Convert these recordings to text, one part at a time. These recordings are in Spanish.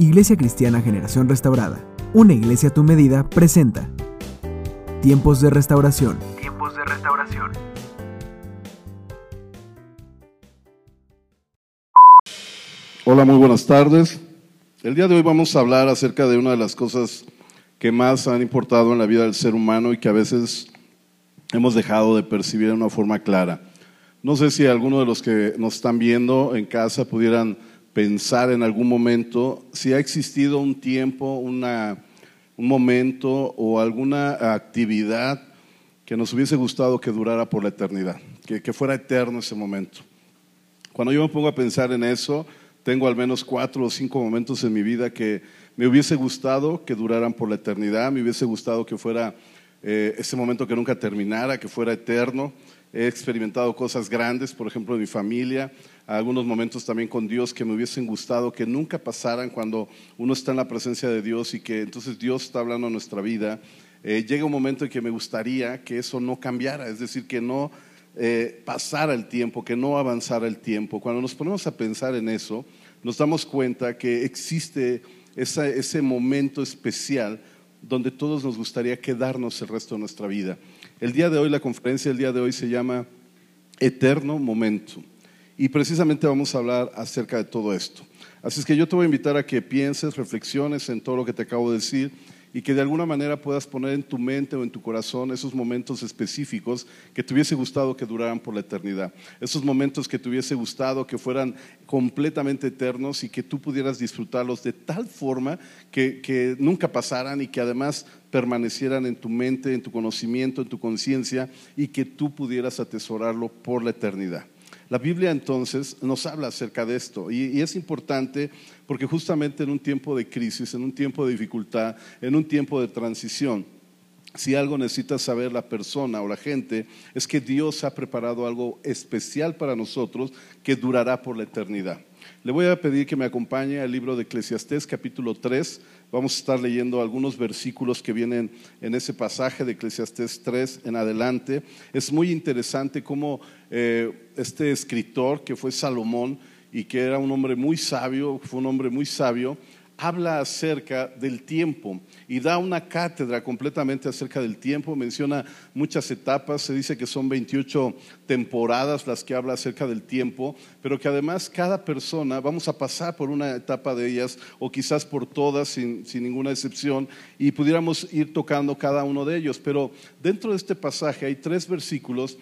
Iglesia Cristiana Generación Restaurada, una iglesia a tu medida, presenta Tiempos de Restauración. Tiempos de restauración. Hola, muy buenas tardes. El día de hoy vamos a hablar acerca de una de las cosas que más han importado en la vida del ser humano y que a veces hemos dejado de percibir de una forma clara. No sé si alguno de los que nos están viendo en casa pudieran pensar en algún momento si ha existido un tiempo, una, un momento o alguna actividad que nos hubiese gustado que durara por la eternidad, que, que fuera eterno ese momento. Cuando yo me pongo a pensar en eso, tengo al menos cuatro o cinco momentos en mi vida que me hubiese gustado que duraran por la eternidad, me hubiese gustado que fuera eh, ese momento que nunca terminara, que fuera eterno. He experimentado cosas grandes, por ejemplo, en mi familia, algunos momentos también con Dios que me hubiesen gustado que nunca pasaran cuando uno está en la presencia de Dios y que entonces Dios está hablando a nuestra vida. Eh, llega un momento en que me gustaría que eso no cambiara, es decir, que no eh, pasara el tiempo, que no avanzara el tiempo. Cuando nos ponemos a pensar en eso, nos damos cuenta que existe ese momento especial donde todos nos gustaría quedarnos el resto de nuestra vida. El día de hoy, la conferencia del día de hoy se llama Eterno Momento. Y precisamente vamos a hablar acerca de todo esto. Así es que yo te voy a invitar a que pienses, reflexiones en todo lo que te acabo de decir y que de alguna manera puedas poner en tu mente o en tu corazón esos momentos específicos que te hubiese gustado que duraran por la eternidad. Esos momentos que te hubiese gustado que fueran completamente eternos y que tú pudieras disfrutarlos de tal forma que, que nunca pasaran y que además permanecieran en tu mente, en tu conocimiento, en tu conciencia y que tú pudieras atesorarlo por la eternidad. La Biblia entonces nos habla acerca de esto y, es importante porque justamente en un tiempo de crisis, en un tiempo de dificultad, en un tiempo de transición, si algo necesita saber la persona o la gente, es que Dios ha preparado algo especial para nosotros que durará por la eternidad. Le voy a pedir que me acompañe al libro de Eclesiastés capítulo 3. Vamos a estar leyendo algunos versículos que vienen en ese pasaje de Eclesiastés 3 en adelante. Es muy interesante cómo eh, este escritor, que fue Salomón y que era un hombre muy sabio, fue un hombre muy sabio, habla acerca del tiempo y da una cátedra completamente acerca del tiempo, menciona muchas etapas, se dice que son 28 temporadas las que habla acerca del tiempo, pero que además cada persona, vamos a pasar por una etapa de ellas o quizás por todas sin, sin ninguna excepción y pudiéramos ir tocando cada uno de ellos, pero dentro de este pasaje hay tres versículos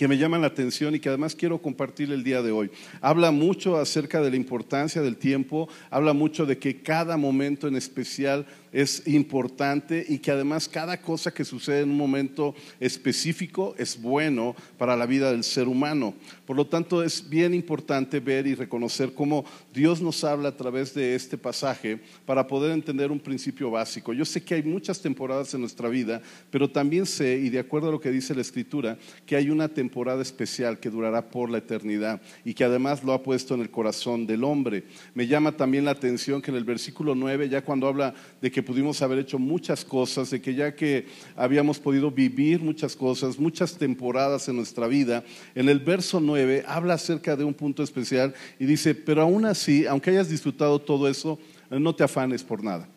que me llaman la atención y que además quiero compartir el día de hoy. Habla mucho acerca de la importancia del tiempo, habla mucho de que cada momento en especial es importante y que además cada cosa que sucede en un momento específico es bueno para la vida del ser humano. Por lo tanto, es bien importante ver y reconocer cómo Dios nos habla a través de este pasaje para poder entender un principio básico. Yo sé que hay muchas temporadas en nuestra vida, pero también sé, y de acuerdo a lo que dice la Escritura, que hay una temporada especial que durará por la eternidad y que además lo ha puesto en el corazón del hombre. Me llama también la atención que en el versículo 9, ya cuando habla de que pudimos haber hecho muchas cosas, de que ya que habíamos podido vivir muchas cosas, muchas temporadas en nuestra vida, en el verso 9 habla acerca de un punto especial y dice, pero aún así, aunque hayas disfrutado todo eso, no te afanes por nada.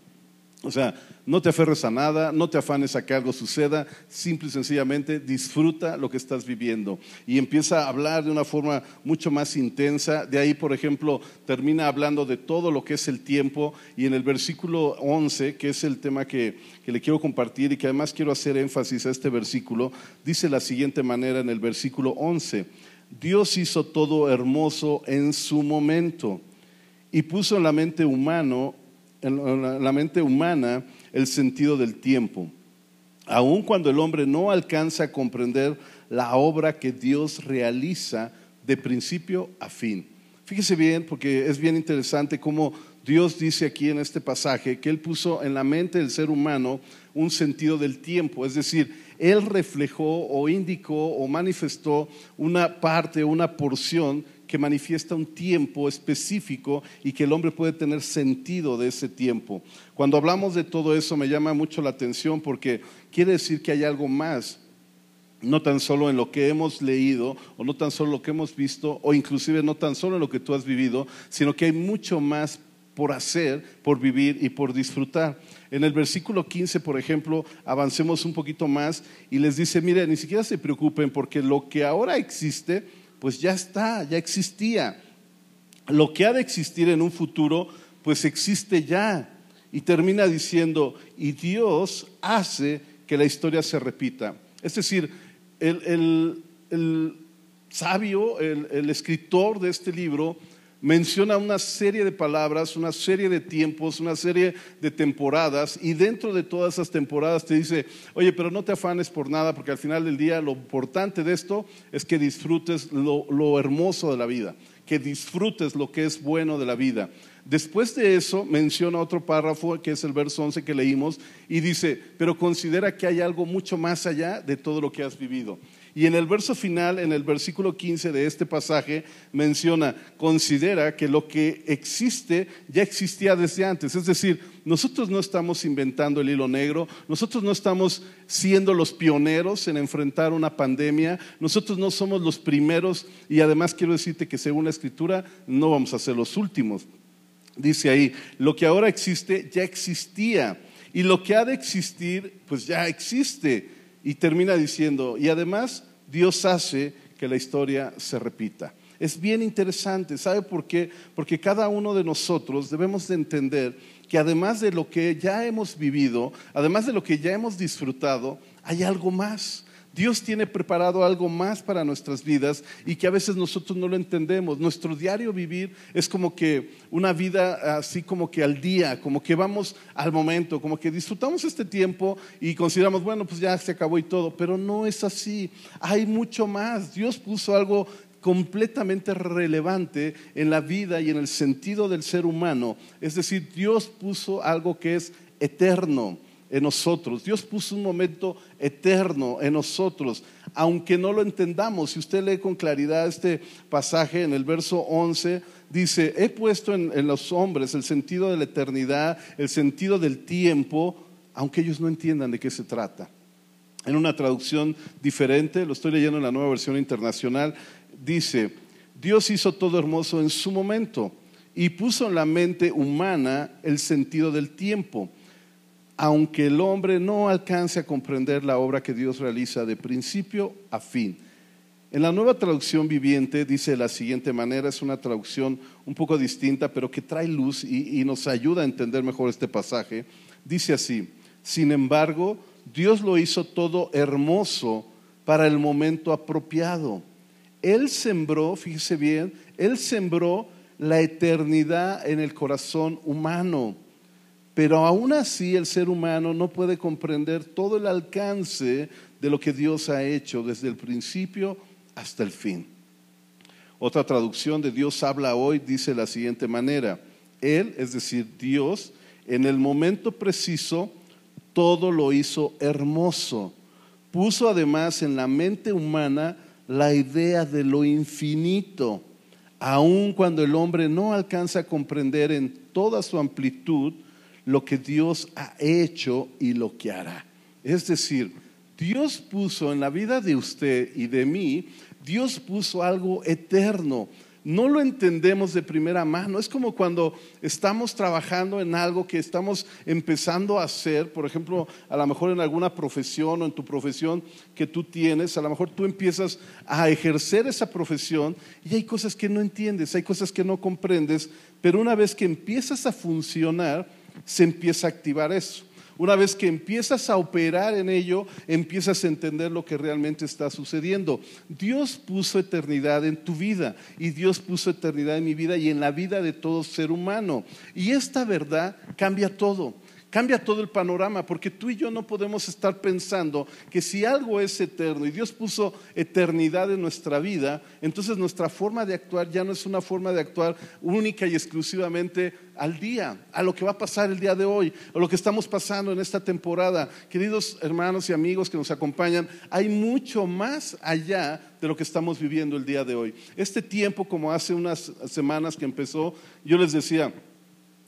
O sea, no te aferres a nada, no te afanes a que algo suceda, simple y sencillamente disfruta lo que estás viviendo. Y empieza a hablar de una forma mucho más intensa. De ahí, por ejemplo, termina hablando de todo lo que es el tiempo. Y en el versículo 11, que es el tema que, que le quiero compartir y que además quiero hacer énfasis a este versículo, dice la siguiente manera en el versículo 11. Dios hizo todo hermoso en su momento y puso en la mente humano en la mente humana el sentido del tiempo, aun cuando el hombre no alcanza a comprender la obra que Dios realiza de principio a fin. Fíjese bien, porque es bien interesante cómo Dios dice aquí en este pasaje que Él puso en la mente del ser humano un sentido del tiempo, es decir, Él reflejó o indicó o manifestó una parte, una porción que manifiesta un tiempo específico y que el hombre puede tener sentido de ese tiempo. Cuando hablamos de todo eso me llama mucho la atención porque quiere decir que hay algo más no tan solo en lo que hemos leído o no tan solo lo que hemos visto o inclusive no tan solo en lo que tú has vivido, sino que hay mucho más por hacer, por vivir y por disfrutar. En el versículo 15, por ejemplo, avancemos un poquito más y les dice, mire, ni siquiera se preocupen porque lo que ahora existe, pues ya está, ya existía. Lo que ha de existir en un futuro, pues existe ya. Y termina diciendo, y Dios hace que la historia se repita. Es decir, el, sabio, el escritor de este libro, menciona una serie de palabras, una serie de tiempos, una serie de temporadas y dentro de todas esas temporadas te dice, oye, pero no te afanes por nada porque al final del día lo importante de esto es que disfrutes lo, hermoso de la vida, que disfrutes lo que es bueno de la vida. Después de eso menciona otro párrafo que es el verso 11 que leímos y dice, pero considera que hay algo mucho más allá de todo lo que has vivido. Y en el verso final, en el versículo 15 de este pasaje, menciona, considera que lo que existe ya existía desde antes. Es decir, nosotros no estamos inventando el hilo negro, nosotros no estamos siendo los pioneros en enfrentar una pandemia, nosotros no somos los primeros y además quiero decirte que según la escritura no vamos a ser los últimos. Dice ahí, lo que ahora existe ya existía y lo que ha de existir pues ya existe y termina diciendo, y además Dios hace que la historia se repita. Es bien interesante, ¿sabe por qué? Porque cada uno de nosotros debemos de entender que además de lo que ya hemos vivido, además de lo que ya hemos disfrutado, hay algo más. Dios tiene preparado algo más para nuestras vidas y que a veces nosotros no lo entendemos. Nuestro diario vivir es como que una vida así como que al día, como que vamos al momento, como que disfrutamos este tiempo y consideramos, bueno, pues ya se acabó y todo, pero no es así. Hay mucho más. Dios puso algo completamente relevante en la vida y en el sentido del ser humano. Es decir, Dios puso algo que es eterno en nosotros. Dios puso un momento eterno en nosotros, aunque no lo entendamos. Si usted lee con claridad este pasaje en el verso 11, dice, he puesto en, en los hombres el sentido de la eternidad, el sentido del tiempo, aunque ellos no entiendan de qué se trata. En una traducción diferente, lo estoy leyendo en la nueva versión internacional, dice, Dios hizo todo hermoso en su momento y puso en la mente humana el sentido del tiempo aunque el hombre no alcance a comprender la obra que Dios realiza de principio a fin. En la nueva traducción viviente dice de la siguiente manera, es una traducción un poco distinta, pero que trae luz y, nos ayuda a entender mejor este pasaje. Dice así, sin embargo, Dios lo hizo todo hermoso para el momento apropiado. Él sembró, fíjese bien, Él sembró la eternidad en el corazón humano pero aún así el ser humano no puede comprender todo el alcance de lo que Dios ha hecho desde el principio hasta el fin. Otra traducción de Dios habla hoy dice de la siguiente manera, Él, es decir, Dios, en el momento preciso, todo lo hizo hermoso. Puso además en la mente humana la idea de lo infinito, aun cuando el hombre no alcanza a comprender en toda su amplitud lo que Dios ha hecho y lo que hará. Es decir, Dios puso en la vida de usted y de mí, Dios puso algo eterno. No lo entendemos de primera mano. Es como cuando estamos trabajando en algo que estamos empezando a hacer, por ejemplo, a lo mejor en alguna profesión o en tu profesión que tú tienes, a lo mejor tú empiezas a ejercer esa profesión y hay cosas que no entiendes, hay cosas que no comprendes, pero una vez que empiezas a funcionar, se empieza a activar eso. Una vez que empiezas a operar en ello, empiezas a entender lo que realmente está sucediendo. Dios puso eternidad en tu vida y Dios puso eternidad en mi vida y en la vida de todo ser humano. Y esta verdad cambia todo. Cambia todo el panorama, porque tú y yo no podemos estar pensando que si algo es eterno y Dios puso eternidad en nuestra vida, entonces nuestra forma de actuar ya no es una forma de actuar única y exclusivamente al día, a lo que va a pasar el día de hoy, o lo que estamos pasando en esta temporada. Queridos hermanos y amigos que nos acompañan, hay mucho más allá de lo que estamos viviendo el día de hoy. Este tiempo, como hace unas semanas que empezó, yo les decía,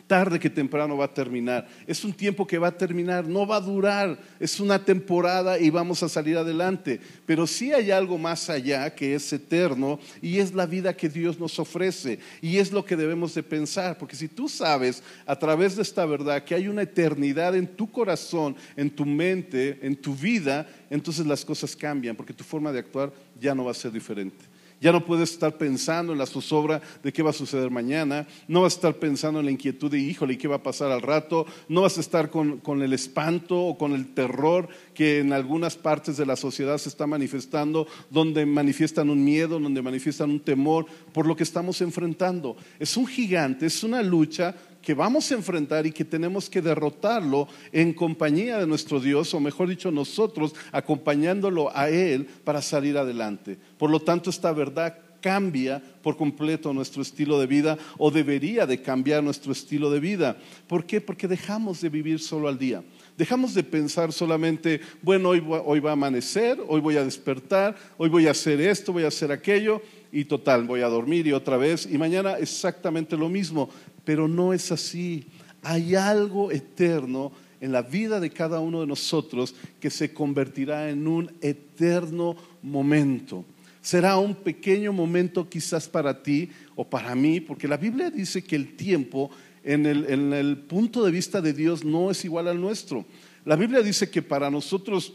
tarde que temprano va a terminar. Es un tiempo que va a terminar, no va a durar, es una temporada y vamos a salir adelante. Pero sí hay algo más allá que es eterno y es la vida que Dios nos ofrece y es lo que debemos de pensar, porque si tú sabes a través de esta verdad que hay una eternidad en tu corazón, en tu mente, en tu vida, entonces las cosas cambian, porque tu forma de actuar ya no va a ser diferente. Ya no puedes estar pensando en la zozobra de qué va a suceder mañana, no vas a estar pensando en la inquietud de, híjole, ¿qué va a pasar al rato? No vas a estar con, con el espanto o con el terror que en algunas partes de la sociedad se está manifestando, donde manifiestan un miedo, donde manifiestan un temor por lo que estamos enfrentando. Es un gigante, es una lucha que vamos a enfrentar y que tenemos que derrotarlo en compañía de nuestro Dios, o mejor dicho, nosotros acompañándolo a Él para salir adelante. Por lo tanto, esta verdad cambia por completo nuestro estilo de vida o debería de cambiar nuestro estilo de vida. ¿Por qué? Porque dejamos de vivir solo al día. Dejamos de pensar solamente, bueno, hoy, hoy va a amanecer, hoy voy a despertar, hoy voy a hacer esto, voy a hacer aquello, y total, voy a dormir y otra vez, y mañana exactamente lo mismo pero no es así. Hay algo eterno en la vida de cada uno de nosotros que se convertirá en un eterno momento. Será un pequeño momento quizás para ti o para mí, porque la Biblia dice que el tiempo en el, punto de vista de Dios no es igual al nuestro. La Biblia dice que para nosotros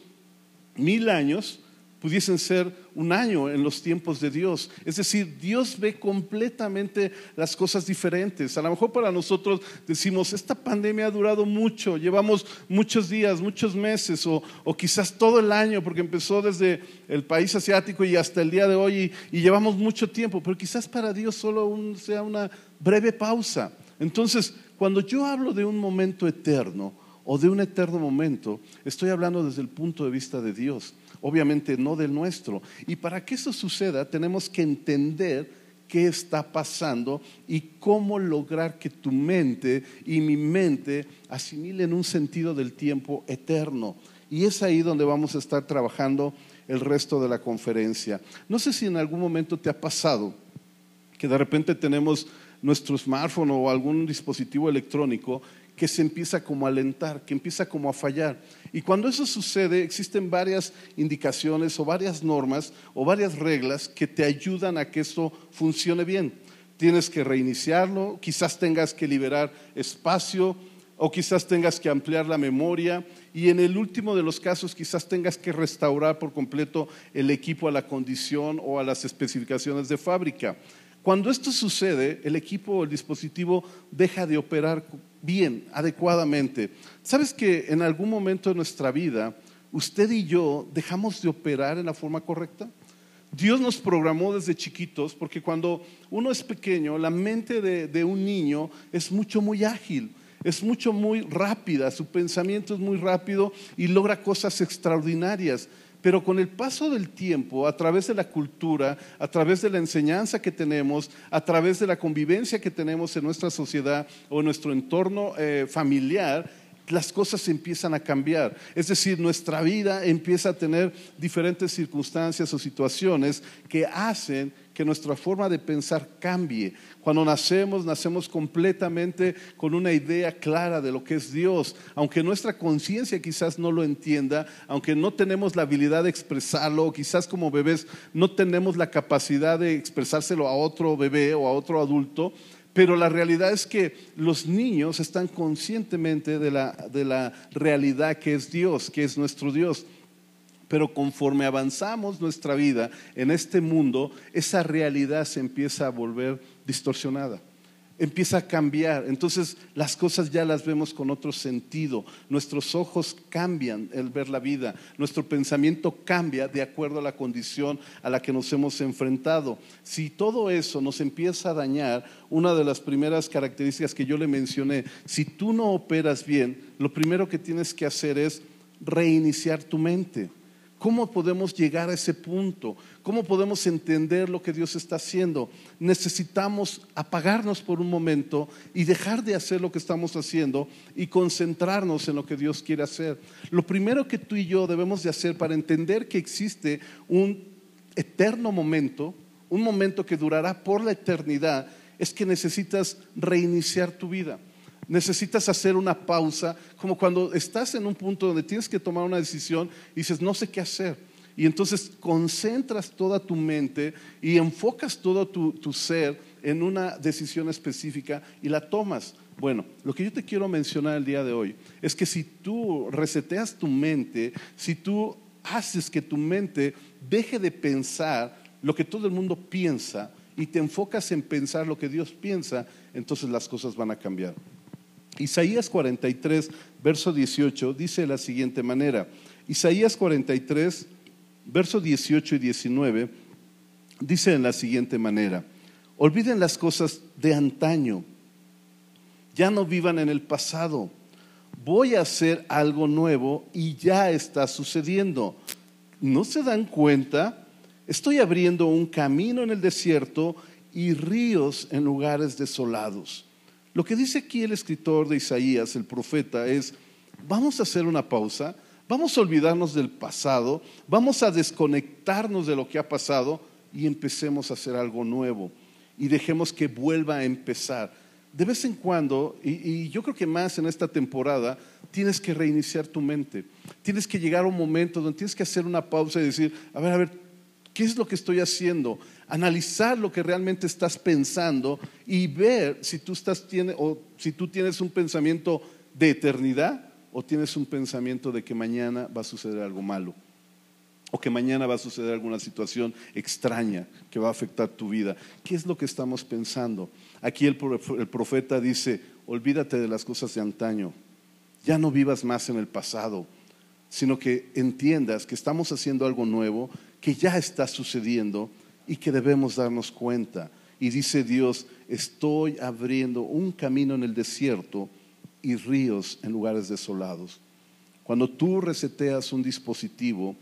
mil años pudiesen ser un año en los tiempos de Dios. Es decir, Dios ve completamente las cosas diferentes. A lo mejor para nosotros decimos, esta pandemia ha durado mucho, llevamos muchos días, muchos meses o, quizás todo el año, porque empezó desde el país asiático y hasta el día de hoy y, llevamos mucho tiempo, pero quizás para Dios solo sea una breve pausa. Entonces, cuando yo hablo de un momento eterno, o de un eterno momento, estoy hablando desde el punto de vista de Dios obviamente no del nuestro. Y para que eso suceda tenemos que entender qué está pasando y cómo lograr que tu mente y mi mente asimilen un sentido del tiempo eterno. Y es ahí donde vamos a estar trabajando el resto de la conferencia. No sé si en algún momento te ha pasado que de repente tenemos nuestro smartphone o algún dispositivo electrónico que se empieza como a alentar, que empieza como a fallar. Y cuando eso sucede, existen varias indicaciones o varias normas o varias reglas que te ayudan a que eso funcione bien. Tienes que reiniciarlo, quizás tengas que liberar espacio o quizás tengas que ampliar la memoria y en el último de los casos quizás tengas que restaurar por completo el equipo a la condición o a las especificaciones de fábrica. Cuando esto sucede, el equipo o el dispositivo deja de operar bien, adecuadamente. ¿Sabes que en algún momento de nuestra vida usted y yo dejamos de operar en la forma correcta? Dios nos programó desde chiquitos porque cuando uno es pequeño, la mente de, un niño es mucho, muy ágil, es mucho, muy rápida, su pensamiento es muy rápido y logra cosas extraordinarias. Pero con el paso del tiempo, a través de la cultura, a través de la enseñanza que tenemos, a través de la convivencia que tenemos en nuestra sociedad o en nuestro entorno eh, familiar, las cosas empiezan a cambiar. Es decir, nuestra vida empieza a tener diferentes circunstancias o situaciones que hacen que nuestra forma de pensar cambie. Cuando nacemos, nacemos completamente con una idea clara de lo que es Dios, aunque nuestra conciencia quizás no lo entienda, aunque no tenemos la habilidad de expresarlo, quizás como bebés no tenemos la capacidad de expresárselo a otro bebé o a otro adulto, pero la realidad es que los niños están conscientemente de la, de la realidad que es Dios, que es nuestro Dios. Pero conforme avanzamos nuestra vida en este mundo, esa realidad se empieza a volver distorsionada empieza a cambiar. Entonces las cosas ya las vemos con otro sentido. Nuestros ojos cambian el ver la vida. Nuestro pensamiento cambia de acuerdo a la condición a la que nos hemos enfrentado. Si todo eso nos empieza a dañar, una de las primeras características que yo le mencioné, si tú no operas bien, lo primero que tienes que hacer es reiniciar tu mente. ¿Cómo podemos llegar a ese punto? ¿Cómo podemos entender lo que Dios está haciendo? Necesitamos apagarnos por un momento y dejar de hacer lo que estamos haciendo y concentrarnos en lo que Dios quiere hacer. Lo primero que tú y yo debemos de hacer para entender que existe un eterno momento, un momento que durará por la eternidad, es que necesitas reiniciar tu vida. Necesitas hacer una pausa, como cuando estás en un punto donde tienes que tomar una decisión y dices, no sé qué hacer. Y entonces concentras toda tu mente y enfocas todo tu, tu ser en una decisión específica y la tomas. Bueno, lo que yo te quiero mencionar el día de hoy es que si tú reseteas tu mente, si tú haces que tu mente deje de pensar lo que todo el mundo piensa y te enfocas en pensar lo que Dios piensa, entonces las cosas van a cambiar. Isaías 43, verso 18, dice de la siguiente manera. Isaías 43, verso 18 y 19, dice en la siguiente manera. Olviden las cosas de antaño ya no vivan en el pasado. Voy a hacer algo nuevo y ya está sucediendo. ¿No se dan cuenta? Estoy abriendo un camino en el desierto y ríos en lugares desolados. Lo que dice aquí el escritor de Isaías, el profeta, es, vamos a hacer una pausa, vamos a olvidarnos del pasado, vamos a desconectarnos de lo que ha pasado y empecemos a hacer algo nuevo y dejemos que vuelva a empezar de vez en cuando, y, yo creo que más en esta temporada, tienes que reiniciar tu mente. Tienes que llegar a un momento donde tienes que hacer una pausa y decir, a ver, a ver, ¿qué es lo que estoy haciendo? Analizar lo que realmente estás pensando y ver si tú, estás, o si tú tienes un pensamiento de eternidad o tienes un pensamiento de que mañana va a suceder algo malo o que mañana va a suceder alguna situación extraña que va a afectar tu vida. ¿Qué es lo que estamos pensando? Aquí el, profeta dice, olvídate de las cosas de antaño, ya no vivas más en el pasado, sino que entiendas que estamos haciendo algo nuevo, que ya está sucediendo y que debemos darnos cuenta. Y dice Dios, estoy abriendo un camino en el desierto y ríos en lugares desolados. Cuando tú reseteas un dispositivo,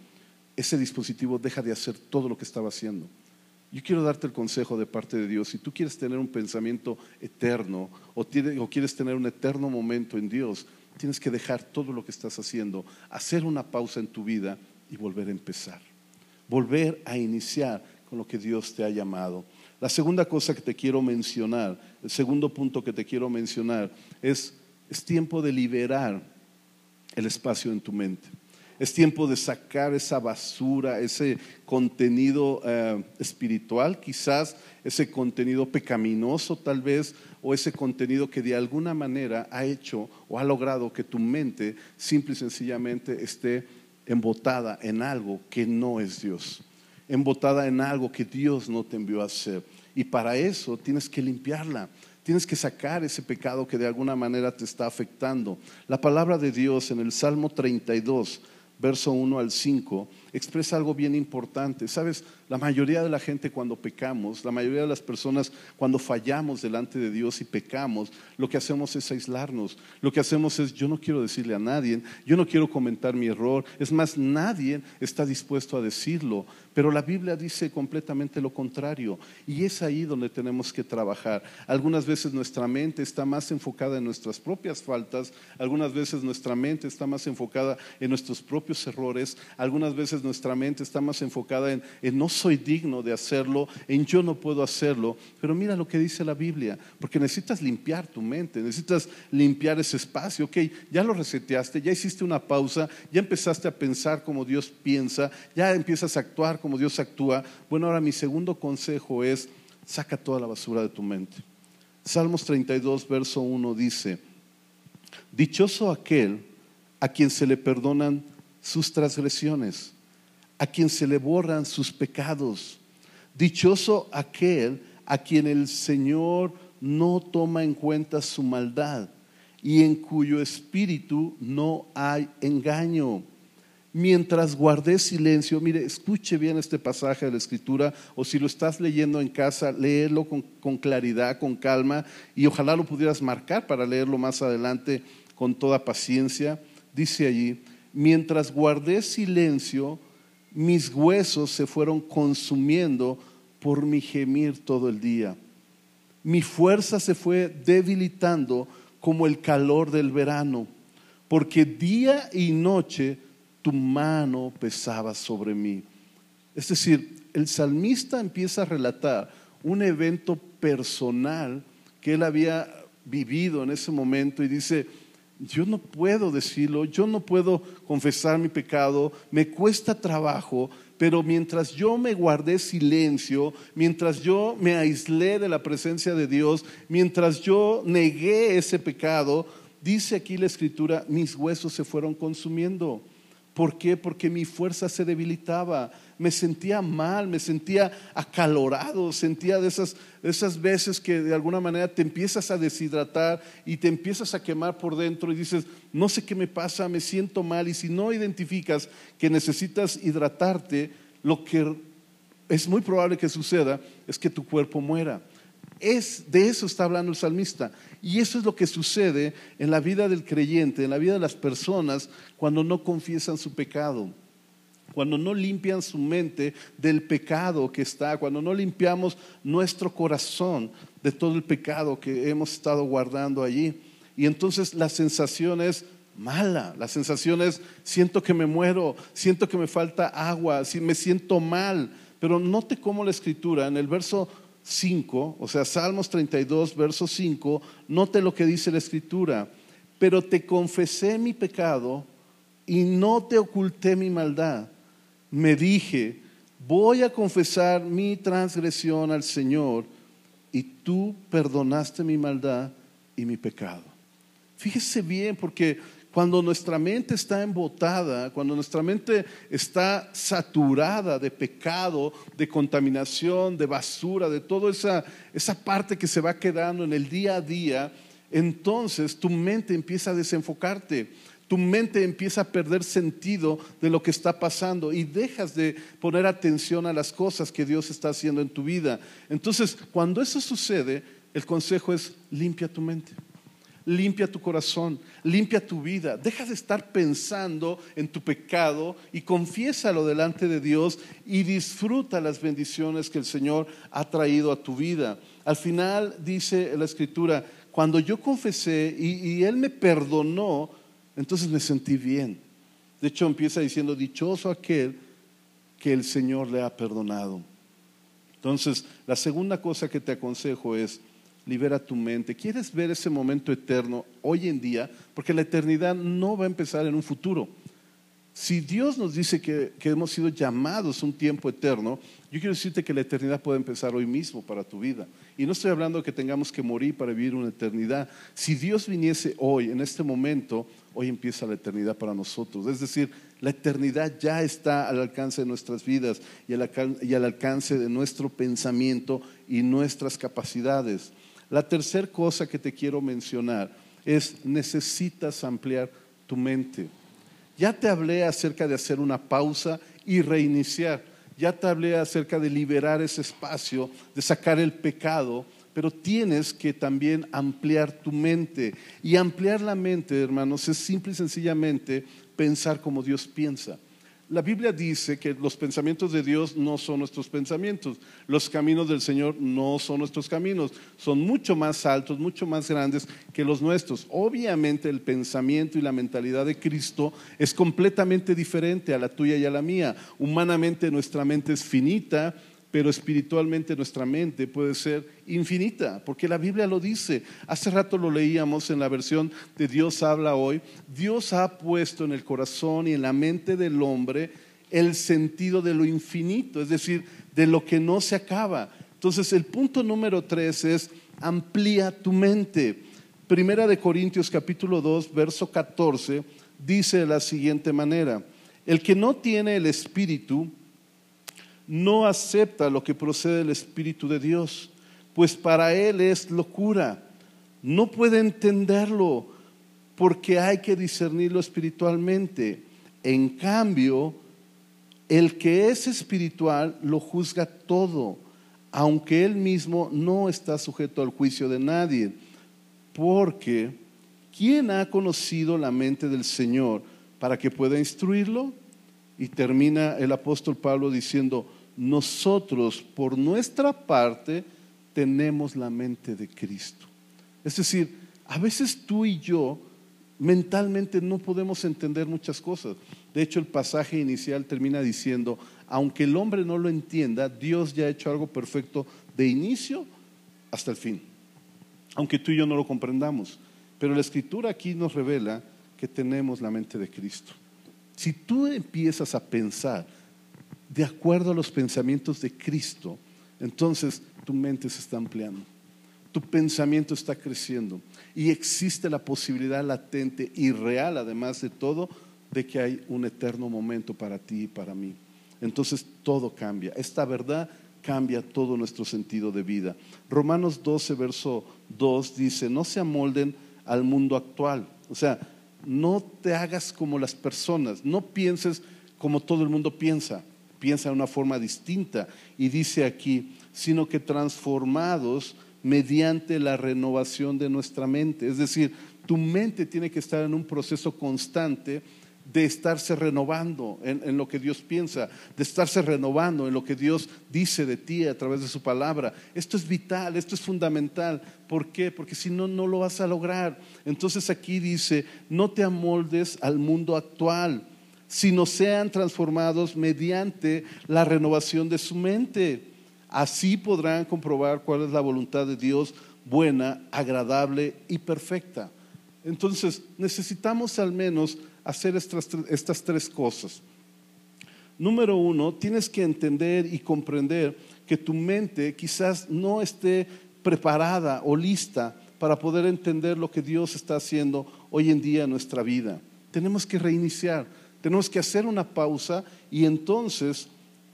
ese dispositivo deja de hacer todo lo que estaba haciendo. Yo quiero darte el consejo de parte de Dios. Si tú quieres tener un pensamiento eterno o, quieres tener un eterno momento en Dios, tienes que dejar todo lo que estás haciendo, hacer una pausa en tu vida y volver a empezar. Volver a iniciar con lo que Dios te ha llamado. La segunda cosa que te quiero mencionar, el segundo punto que te quiero mencionar es, es tiempo de liberar el espacio en tu mente. Es tiempo de sacar esa basura, ese contenido eh, espiritual, quizás ese contenido pecaminoso tal vez, o ese contenido que de alguna manera ha hecho o ha logrado que tu mente simple y sencillamente esté embotada en algo que no es Dios, embotada en algo que Dios no te envió a hacer. Y para eso tienes que limpiarla. Tienes que sacar ese pecado que de alguna manera te está afectando. La palabra de Dios en el Salmo 32, verso 1 al 5, expresa algo bien importante. Sabes, la mayoría de la gente cuando pecamos, la mayoría de las personas cuando fallamos delante de Dios y pecamos, lo que hacemos es aislarnos. Lo que hacemos es, yo no quiero decirle a nadie, yo no quiero comentar mi error. Es más, nadie está dispuesto a decirlo. Pero la Biblia dice completamente lo contrario. Y es ahí donde tenemos que trabajar. Algunas veces nuestra mente está más enfocada en nuestras propias faltas, algunas veces nuestra mente está más enfocada en nuestros propios errores, algunas veces nuestra mente está más enfocada en, no soy digno de hacerlo, en yo no puedo hacerlo. Pero mira lo que dice la Biblia, porque necesitas limpiar tu mente, necesitas limpiar ese espacio. Ok, ya lo reseteaste, ya hiciste una pausa, ya empezaste a pensar como Dios piensa, ya empiezas a actuar como Dios actúa. Bueno, ahora mi segundo consejo es, saca toda la basura de tu mente. Salmos 32, verso 1 dice, dichoso aquel a quien se le perdonan sus transgresiones a quien se le borran sus pecados. Dichoso aquel a quien el Señor no toma en cuenta su maldad y en cuyo espíritu no hay engaño. Mientras guardé silencio, mire, escuche bien este pasaje de la Escritura, o si lo estás leyendo en casa, léelo con, con claridad, con calma, y ojalá lo pudieras marcar para leerlo más adelante con toda paciencia. Dice allí, mientras guardé silencio, mis huesos se fueron consumiendo por mi gemir todo el día. Mi fuerza se fue debilitando como el calor del verano, porque día y noche tu mano pesaba sobre mí. Es decir, el salmista empieza a relatar un evento personal que él había vivido en ese momento y dice, yo no puedo decirlo, yo no puedo confesar mi pecado, me cuesta trabajo, pero mientras yo me guardé silencio, mientras yo me aislé de la presencia de Dios, mientras yo negué ese pecado, dice aquí la escritura, mis huesos se fueron consumiendo. ¿Por qué? Porque mi fuerza se debilitaba, me sentía mal, me sentía acalorado, sentía de esas, esas veces que de alguna manera te empiezas a deshidratar y te empiezas a quemar por dentro y dices, no sé qué me pasa, me siento mal y si no identificas que necesitas hidratarte, lo que es muy probable que suceda es que tu cuerpo muera. Es, de eso está hablando el salmista. Y eso es lo que sucede en la vida del creyente, en la vida de las personas cuando no confiesan su pecado, cuando no limpian su mente del pecado que está, cuando no limpiamos nuestro corazón de todo el pecado que hemos estado guardando allí. Y entonces la sensación es mala, la sensación es siento que me muero, siento que me falta agua, me siento mal. Pero note cómo la escritura en el verso 5, o sea, Salmos 32, verso 5, note lo que dice la escritura. Pero te confesé mi pecado y no te oculté mi maldad. Me dije, voy a confesar mi transgresión al Señor y tú perdonaste mi maldad y mi pecado. Fíjese bien, porque cuando nuestra mente está embotada, cuando nuestra mente está saturada de pecado, de contaminación, de basura, de toda esa, esa parte que se va quedando en el día a día, entonces tu mente empieza a desenfocarte tu mente empieza a perder sentido de lo que está pasando y dejas de poner atención a las cosas que Dios está haciendo en tu vida. Entonces, cuando eso sucede, el consejo es limpia tu mente limpia tu corazón, limpia tu vida. Deja de estar pensando en tu pecado y confiésalo delante de Dios y disfruta las bendiciones que el Señor ha traído a tu vida. Al final dice la Escritura, cuando yo confesé y, Él me perdonó, entonces me sentí bien. De hecho, empieza diciendo, dichoso aquel que el Señor le ha perdonado. Entonces, la segunda cosa que te aconsejo es, libera tu mente. ¿Quieres ver ese momento eterno hoy en día? Porque la eternidad no va a empezar en un futuro. Si Dios nos dice que, hemos sido llamados un tiempo eterno, yo quiero decirte que la eternidad puede empezar hoy mismo para tu vida. Y no estoy hablando de que tengamos que morir para vivir una eternidad. Si Dios viniese hoy, en este momento, hoy empieza la eternidad para nosotros. Es decir, la eternidad ya está al alcance de nuestras vidas y al alcance de nuestro pensamiento y nuestras capacidades. La tercera cosa que te quiero mencionar es necesitas ampliar tu mente. Ya te hablé acerca de hacer una pausa y reiniciar. Ya te hablé acerca de liberar ese espacio, de sacar el pecado, pero tienes que también ampliar tu mente. Y ampliar la mente, hermanos, es simple y sencillamente pensar como Dios piensa. La Biblia dice que los pensamientos de Dios no son nuestros pensamientos, los caminos del Señor no son nuestros caminos, son mucho más altos, mucho más grandes que los nuestros. Obviamente el pensamiento y la mentalidad de Cristo es completamente diferente a la tuya y a la mía. Humanamente nuestra mente es finita, pero espiritualmente nuestra mente puede ser infinita, porque la Biblia lo dice. Hace rato lo leíamos en la versión de Dios habla hoy. Dios ha puesto en el corazón y en la mente del hombre el sentido de lo infinito, es decir, de lo que no se acaba. Entonces, el punto número tres es amplía tu mente. Primera de Corintios capítulo 2, verso 14, dice de la siguiente manera, el que no tiene el espíritu, no acepta lo que procede del Espíritu de Dios, pues para él es locura. No puede entenderlo porque hay que discernirlo espiritualmente. En cambio, el que es espiritual lo juzga todo, aunque él mismo no está sujeto al juicio de nadie. Porque, ¿quién ha conocido la mente del Señor para que pueda instruirlo? Y termina el apóstol Pablo diciendo, nosotros por nuestra parte tenemos la mente de Cristo. Es decir, a veces tú y yo mentalmente no podemos entender muchas cosas. De hecho, el pasaje inicial termina diciendo, aunque el hombre no lo entienda, Dios ya ha hecho algo perfecto de inicio hasta el fin. aunque tú y yo no lo comprendamos. Pero la escritura aquí nos revela que tenemos la mente de Cristo. Si tú empiezas a pensar de acuerdo a los pensamientos de Cristo, entonces tu mente se está ampliando, tu pensamiento está creciendo y existe la posibilidad latente y real, además de todo, de que hay un eterno momento para ti y para mí. Entonces todo cambia. Esta verdad cambia todo nuestro sentido de vida. Romanos 12, verso 2 dice, no se amolden al mundo actual. O sea, no te hagas como las personas, no pienses como todo el mundo piensa, piensa de una forma distinta. Y dice aquí, sino que transformados mediante la renovación de nuestra mente. Es decir, tu mente tiene que estar en un proceso constante de estarse renovando en, lo que Dios piensa, de estarse renovando en lo que Dios dice de ti a través de su palabra. Esto es vital, esto es fundamental. ¿Por qué? Porque si no, no lo vas a lograr. Entonces aquí dice, no te amoldes al mundo actual, sino sean transformados mediante la renovación de su mente. Así podrán comprobar cuál es la voluntad de Dios buena, agradable y perfecta. Entonces, necesitamos al menos hacer estas, tres cosas. Número uno, tienes que entender y comprender que tu mente quizás no esté preparada o lista para poder entender lo que Dios está haciendo hoy en día en nuestra vida. Tenemos que reiniciar, tenemos que hacer una pausa y entonces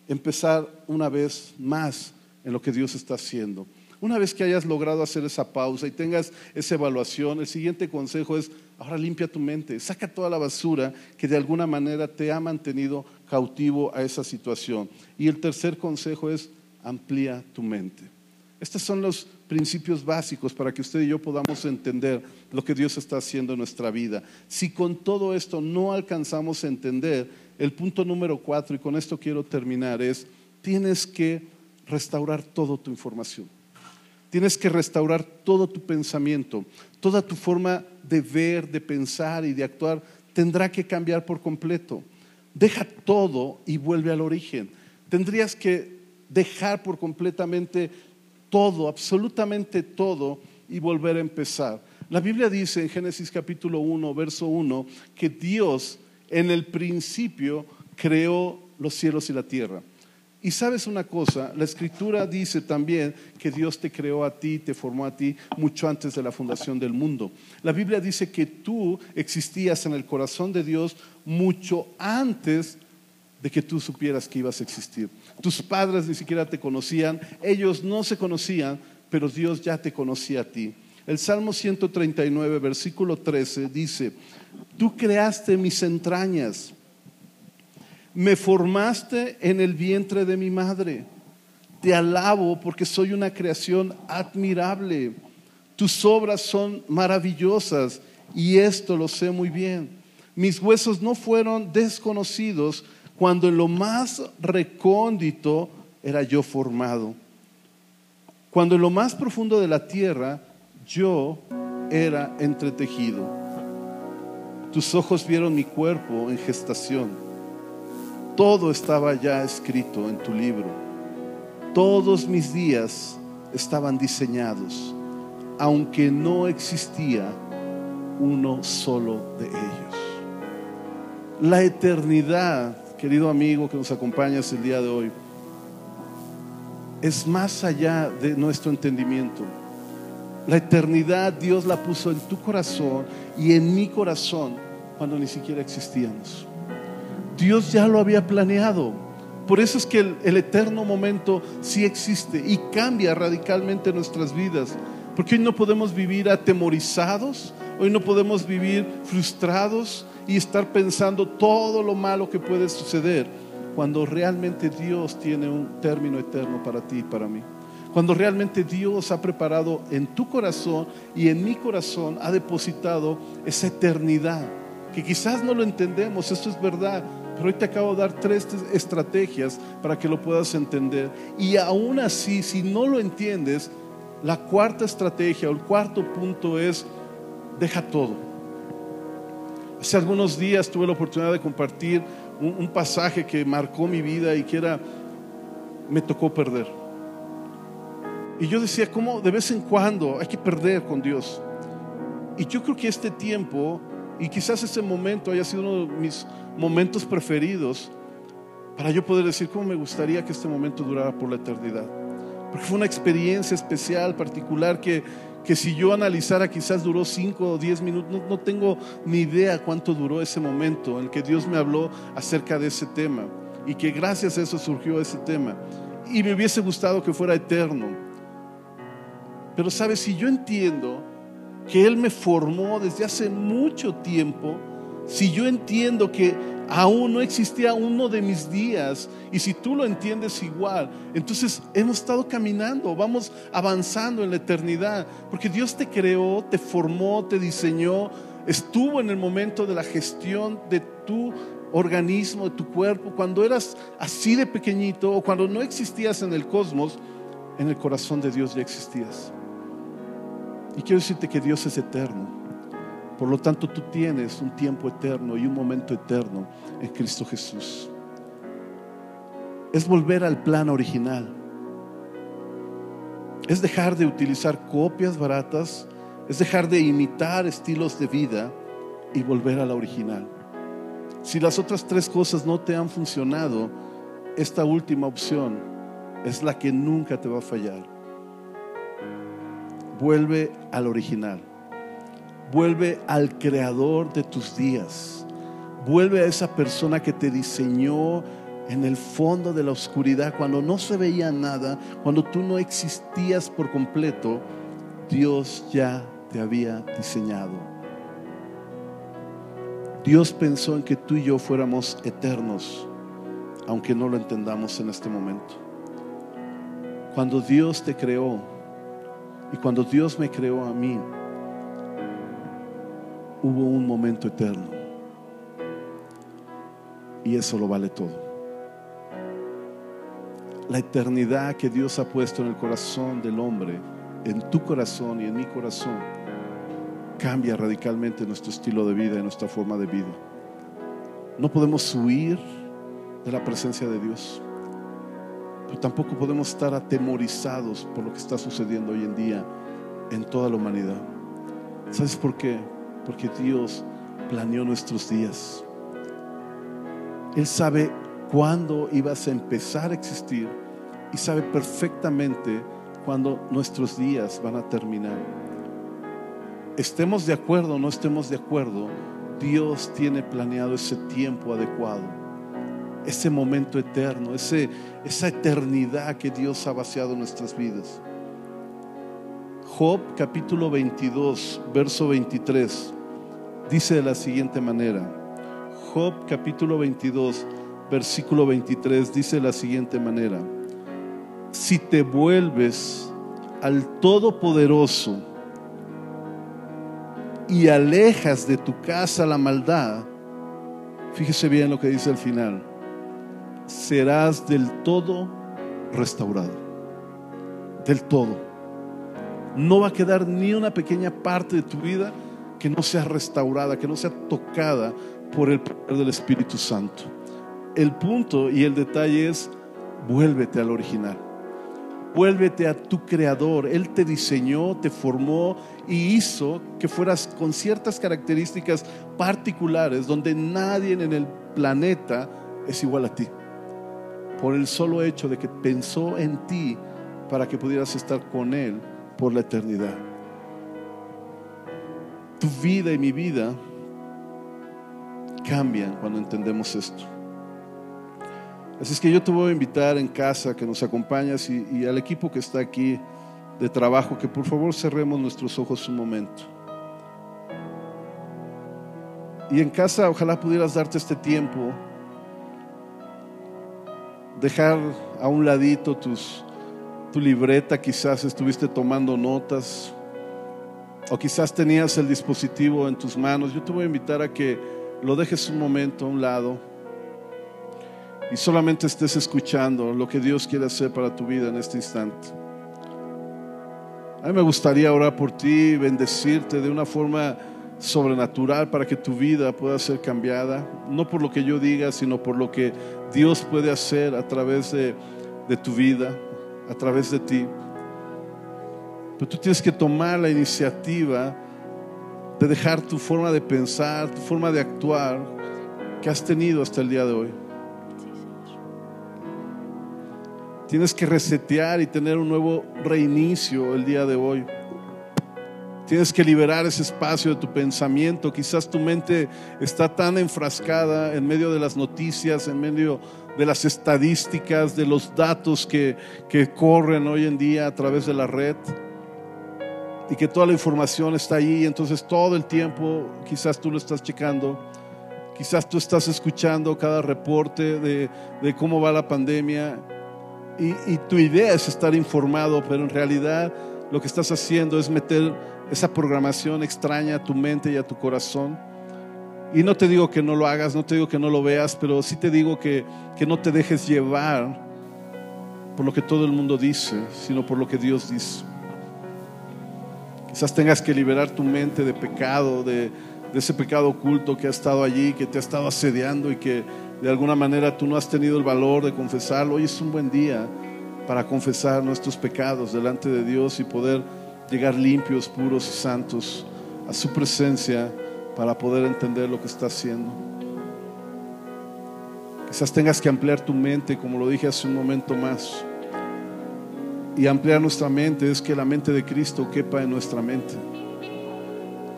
empezar una vez más en lo que Dios está haciendo. Una vez que hayas logrado hacer esa pausa y tengas esa evaluación, el siguiente consejo es, ahora limpia tu mente, saca toda la basura que de alguna manera te ha mantenido cautivo a esa situación. Y el tercer consejo es, amplía tu mente. Estos son los principios básicos para que usted y yo podamos entender lo que Dios está haciendo en nuestra vida. Si con todo esto no alcanzamos a entender, el punto número cuatro, y con esto quiero terminar, es, tienes que restaurar toda tu información. Tienes que restaurar todo tu pensamiento, toda tu forma de ver, de pensar y de actuar tendrá que cambiar por completo. Deja todo y vuelve al origen. Tendrías que dejar por completamente todo, absolutamente todo, y volver a empezar. La Biblia dice en Génesis capítulo 1, verso 1, que Dios en el principio creó los cielos y la tierra. Y sabes una cosa, la escritura dice también que Dios te creó a ti, te formó a ti mucho antes de la fundación del mundo. La Biblia dice que tú existías en el corazón de Dios mucho antes de que tú supieras que ibas a existir. Tus padres ni siquiera te conocían, ellos no se conocían, pero Dios ya te conocía a ti. El Salmo 139, versículo 13 dice, tú creaste mis entrañas me formaste en el vientre de mi madre. Te alabo porque soy una creación admirable. Tus obras son maravillosas y esto lo sé muy bien. Mis huesos no fueron desconocidos cuando en lo más recóndito era yo formado. Cuando en lo más profundo de la tierra yo era entretejido. Tus ojos vieron mi cuerpo en gestación todo estaba ya escrito en tu libro. Todos mis días estaban diseñados, aunque no existía uno solo de ellos. La eternidad, querido amigo que nos acompañas el día de hoy, es más allá de nuestro entendimiento. La eternidad Dios la puso en tu corazón y en mi corazón cuando ni siquiera existíamos. Dios ya lo había planeado. Por eso es que el, eterno momento sí existe y cambia radicalmente nuestras vidas. Porque hoy no podemos vivir atemorizados, hoy no podemos vivir frustrados y estar pensando todo lo malo que puede suceder cuando realmente Dios tiene un término eterno para ti y para mí. Cuando realmente Dios ha preparado en tu corazón y en mi corazón, ha depositado esa eternidad, que quizás no lo entendemos, eso es verdad, pero hoy te acabo de dar tres estrategias para que lo puedas entender. Y aún así, si no lo entiendes, la cuarta estrategia o el cuarto punto es, deja todo. Hace algunos días tuve la oportunidad de compartir un, pasaje que marcó mi vida y que era, me tocó perder. Y yo decía, ¿cómo de vez en cuando hay que perder con Dios? Y yo creo que este tiempo, y quizás ese momento haya sido uno de mis momentos preferidos, para yo poder decir cómo me gustaría que este momento durara por la eternidad. Porque fue una experiencia especial, particular, que, que si yo analizara quizás duró 5 o 10 minutos, no, no, tengo ni idea cuánto duró ese momento en que Dios me habló acerca de ese tema y que gracias a eso surgió ese tema. Y me hubiese gustado que fuera eterno. Pero sabes, si yo entiendo que Él me formó desde hace mucho tiempo, si yo entiendo que aún no existía uno de mis días, y si tú lo entiendes igual, entonces hemos estado caminando, vamos avanzando en la eternidad, porque Dios te creó, te formó, te diseñó, estuvo en el momento de la gestión de tu organismo, de tu cuerpo, cuando eras así de pequeñito o cuando no existías en el cosmos, en el corazón de Dios ya existías. Y quiero decirte que Dios es eterno. Por lo tanto, tú tienes un tiempo eterno y un momento eterno en Cristo Jesús. Es volver al plan original. Es dejar de utilizar copias baratas, es dejar de imitar estilos de vida y volver a la original. Si las otras tres cosas no te han funcionado, esta última opción es la que nunca te va a fallar. Vuelve al original. Vuelve al creador de tus días. Vuelve a esa persona que te diseñó en el fondo de la oscuridad, cuando no se veía nada, cuando tú no existías por completo, Dios ya te había diseñado. Dios pensó en que tú y yo fuéramos eternos, aunque no lo entendamos en este momento. Cuando Dios te creó y cuando Dios me creó a mí, hubo un momento eterno. Y eso lo vale todo. La eternidad que Dios ha puesto en el corazón del hombre, en tu corazón y en mi corazón, cambia radicalmente nuestro estilo de vida y nuestra forma de vida. No podemos huir de la presencia de Dios, pero tampoco podemos estar atemorizados por lo que está sucediendo hoy en día en toda la humanidad. ¿Sabes por qué? Porque Dios planeó nuestros días. Él sabe cuándo ibas a empezar a existir y sabe perfectamente cuándo nuestros días van a terminar. Estemos de acuerdo o no estemos de acuerdo, Dios tiene planeado ese tiempo adecuado, ese momento eterno, ese, esa eternidad que Dios ha vaciado en nuestras vidas. Job capítulo 22, verso 23, dice de la siguiente manera. Job capítulo 22, versículo 23 dice de la siguiente manera. Si te vuelves al Todopoderoso y alejas de tu casa la maldad, fíjese bien lo que dice al final, serás del todo restaurado. Del todo. No va a quedar ni una pequeña parte de tu vida que no sea restaurada, que no sea tocada por el poder del Espíritu Santo. El punto y el detalle es, vuélvete al original. Vuélvete a tu creador. Él te diseñó, te formó y hizo que fueras con ciertas características particulares donde nadie en el planeta es igual a ti. Por el solo hecho de que pensó en ti para que pudieras estar con Él por la eternidad. Tu vida y mi vida cambian cuando entendemos esto. Así es que yo te voy a invitar en casa que nos acompañas y, y, al equipo que está aquí de trabajo que por favor cerremos nuestros ojos un momento. Y en casa ojalá pudieras darte este tiempo, dejar a un ladito tus, tu libreta, quizás estuviste tomando notas o quizás tenías el dispositivo en tus manos. Yo te voy a invitar a que lo dejes un momento a un lado y solamente estés escuchando lo que Dios quiere hacer para tu vida en este instante. A mí me gustaría orar por ti, bendecirte de una forma sobrenatural para que tu vida pueda ser cambiada, no por lo que yo diga, sino por lo que Dios puede hacer a través de, de tu vida, a través de ti. Pero tú tienes que tomar la iniciativa de dejar tu forma de pensar, tu forma de actuar que has tenido hasta el día de hoy. Tienes que resetear y tener un nuevo reinicio el día de hoy. Tienes que liberar ese espacio de tu pensamiento. Quizás tu mente está tan enfrascada en medio de las noticias, en medio de las estadísticas, de los datos que, que corren hoy en día a través de la red. Y que toda la información está ahí. Entonces todo el tiempo quizás tú lo estás checando. Quizás tú estás escuchando cada reporte de, de cómo va la pandemia. Y, y tu idea es estar informado, pero en realidad lo que estás haciendo es meter esa programación extraña a tu mente y a tu corazón. Y no te digo que no lo hagas, no te digo que no lo veas, pero sí te digo que, que no te dejes llevar por lo que todo el mundo dice, sino por lo que Dios dice. Quizás tengas que liberar tu mente de pecado, de, de ese pecado oculto que ha estado allí, que te ha estado asediando y que de alguna manera tú no has tenido el valor de confesarlo. Hoy es un buen día para confesar nuestros pecados delante de Dios y poder llegar limpios, puros y santos a su presencia para poder entender lo que está haciendo. Quizás tengas que ampliar tu mente, como lo dije hace un momento más. Y ampliar nuestra mente es que la mente de Cristo quepa en nuestra mente.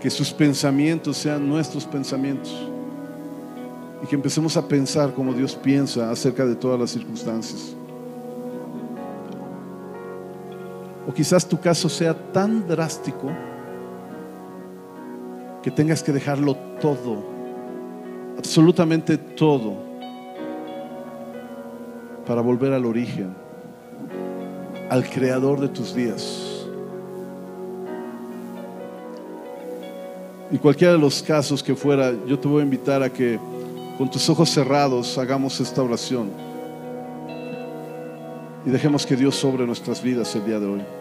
Que sus pensamientos sean nuestros pensamientos. Y que empecemos a pensar como Dios piensa acerca de todas las circunstancias. O quizás tu caso sea tan drástico que tengas que dejarlo todo, absolutamente todo, para volver al origen, al creador de tus días. Y cualquiera de los casos que fuera, yo te voy a invitar a que con tus ojos cerrados hagamos esta oración y dejemos que Dios sobre nuestras vidas el día de hoy.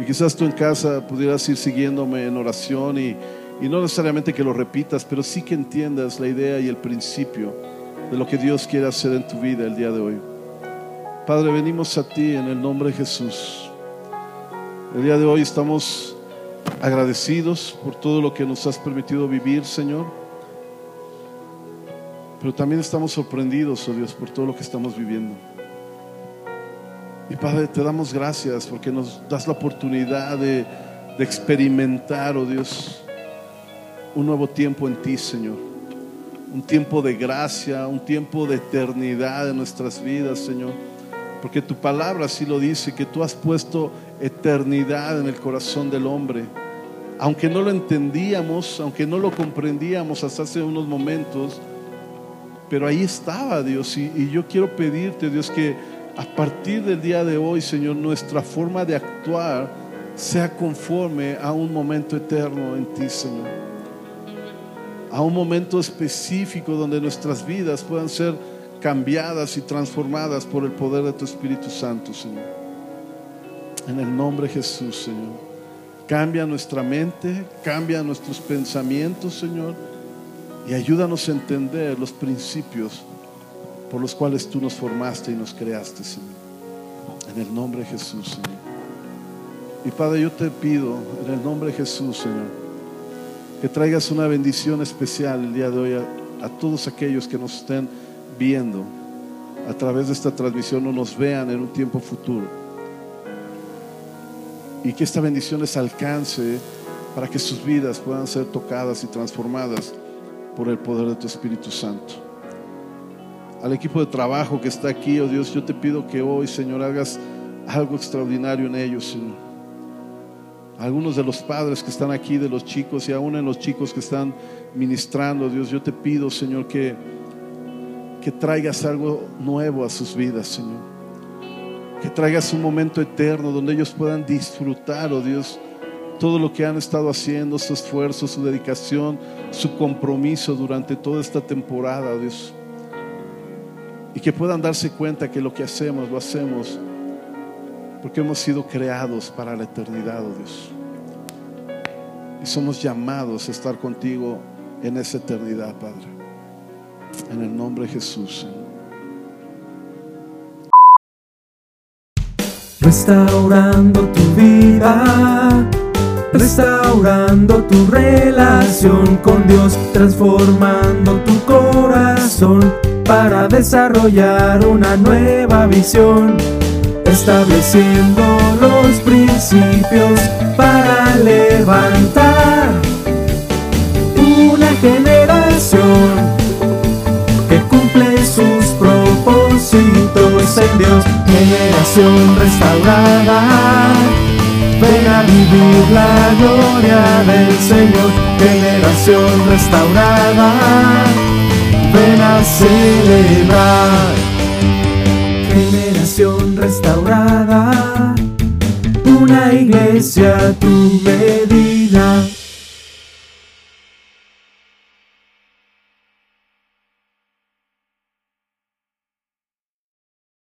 Y quizás tú en casa pudieras ir siguiéndome en oración y, y, no necesariamente que lo repitas, pero sí que entiendas la idea y el principio de lo que Dios quiere hacer en tu vida el día de hoy. Padre, venimos a ti en el nombre de Jesús. El día de hoy estamos agradecidos por todo lo que nos has permitido vivir, Señor. Pero también estamos sorprendidos, oh Dios, por todo lo que estamos viviendo. Y Padre, te damos gracias porque nos das la oportunidad de, experimentar, oh Dios, un nuevo tiempo en ti, Señor. Un tiempo de gracia, un tiempo de eternidad en nuestras vidas, Señor. Porque tu palabra así lo dice, que tú has puesto eternidad en el corazón del hombre. Aunque no lo entendíamos, aunque no lo comprendíamos hasta hace unos momentos, pero ahí estaba Dios. Y yo quiero pedirte, Dios, que a partir del día de hoy, Señor, nuestra forma de actuar sea conforme a un momento eterno en ti, Señor. A un momento específico donde nuestras vidas puedan ser cambiadas y transformadas por el poder de tu Espíritu Santo, Señor. En el nombre de Jesús, Señor. Cambia nuestra mente, cambia nuestros pensamientos, Señor, y ayúdanos a entender los principios por los cuales tú nos formaste y nos creaste, Señor. En el nombre de Jesús, Señor. Y Padre, yo te pido, en el nombre de Jesús, Señor, que traigas una bendición especial el día de hoy a, todos aquellos que nos estén viendo a través de esta transmisión o nos vean en un tiempo futuro. Y que esta bendición les alcance para que sus vidas puedan ser tocadas y transformadas por el poder de tu Espíritu Santo al equipo de trabajo que está aquí, oh Dios, yo te pido que hoy, Señor, hagas algo extraordinario en ellos, Señor. Algunos de los padres que están aquí, de los chicos y aún en los chicos que están ministrando, Dios, yo te pido, Señor, que, que traigas algo nuevo a sus vidas, Señor. Que traigas un momento eterno donde ellos puedan disfrutar, oh Dios, todo lo que han estado haciendo, su esfuerzo, su dedicación, su compromiso durante toda esta temporada, oh Dios y que puedan darse cuenta que lo que hacemos lo hacemos porque hemos sido creados para la eternidad, oh Dios. Y somos llamados a estar contigo en esa eternidad, Padre. En el nombre de Jesús. restaurando tu vida, restaurando tu relación con Dios, transformando tu corazón para desarrollar una nueva visión, estableciendo los principios para levantar una generación que cumple sus propósitos en Dios, generación restaurada. Ven a vivir la gloria del Señor, generación restaurada ven a celebrar. Generación restaurada, una iglesia tu medida.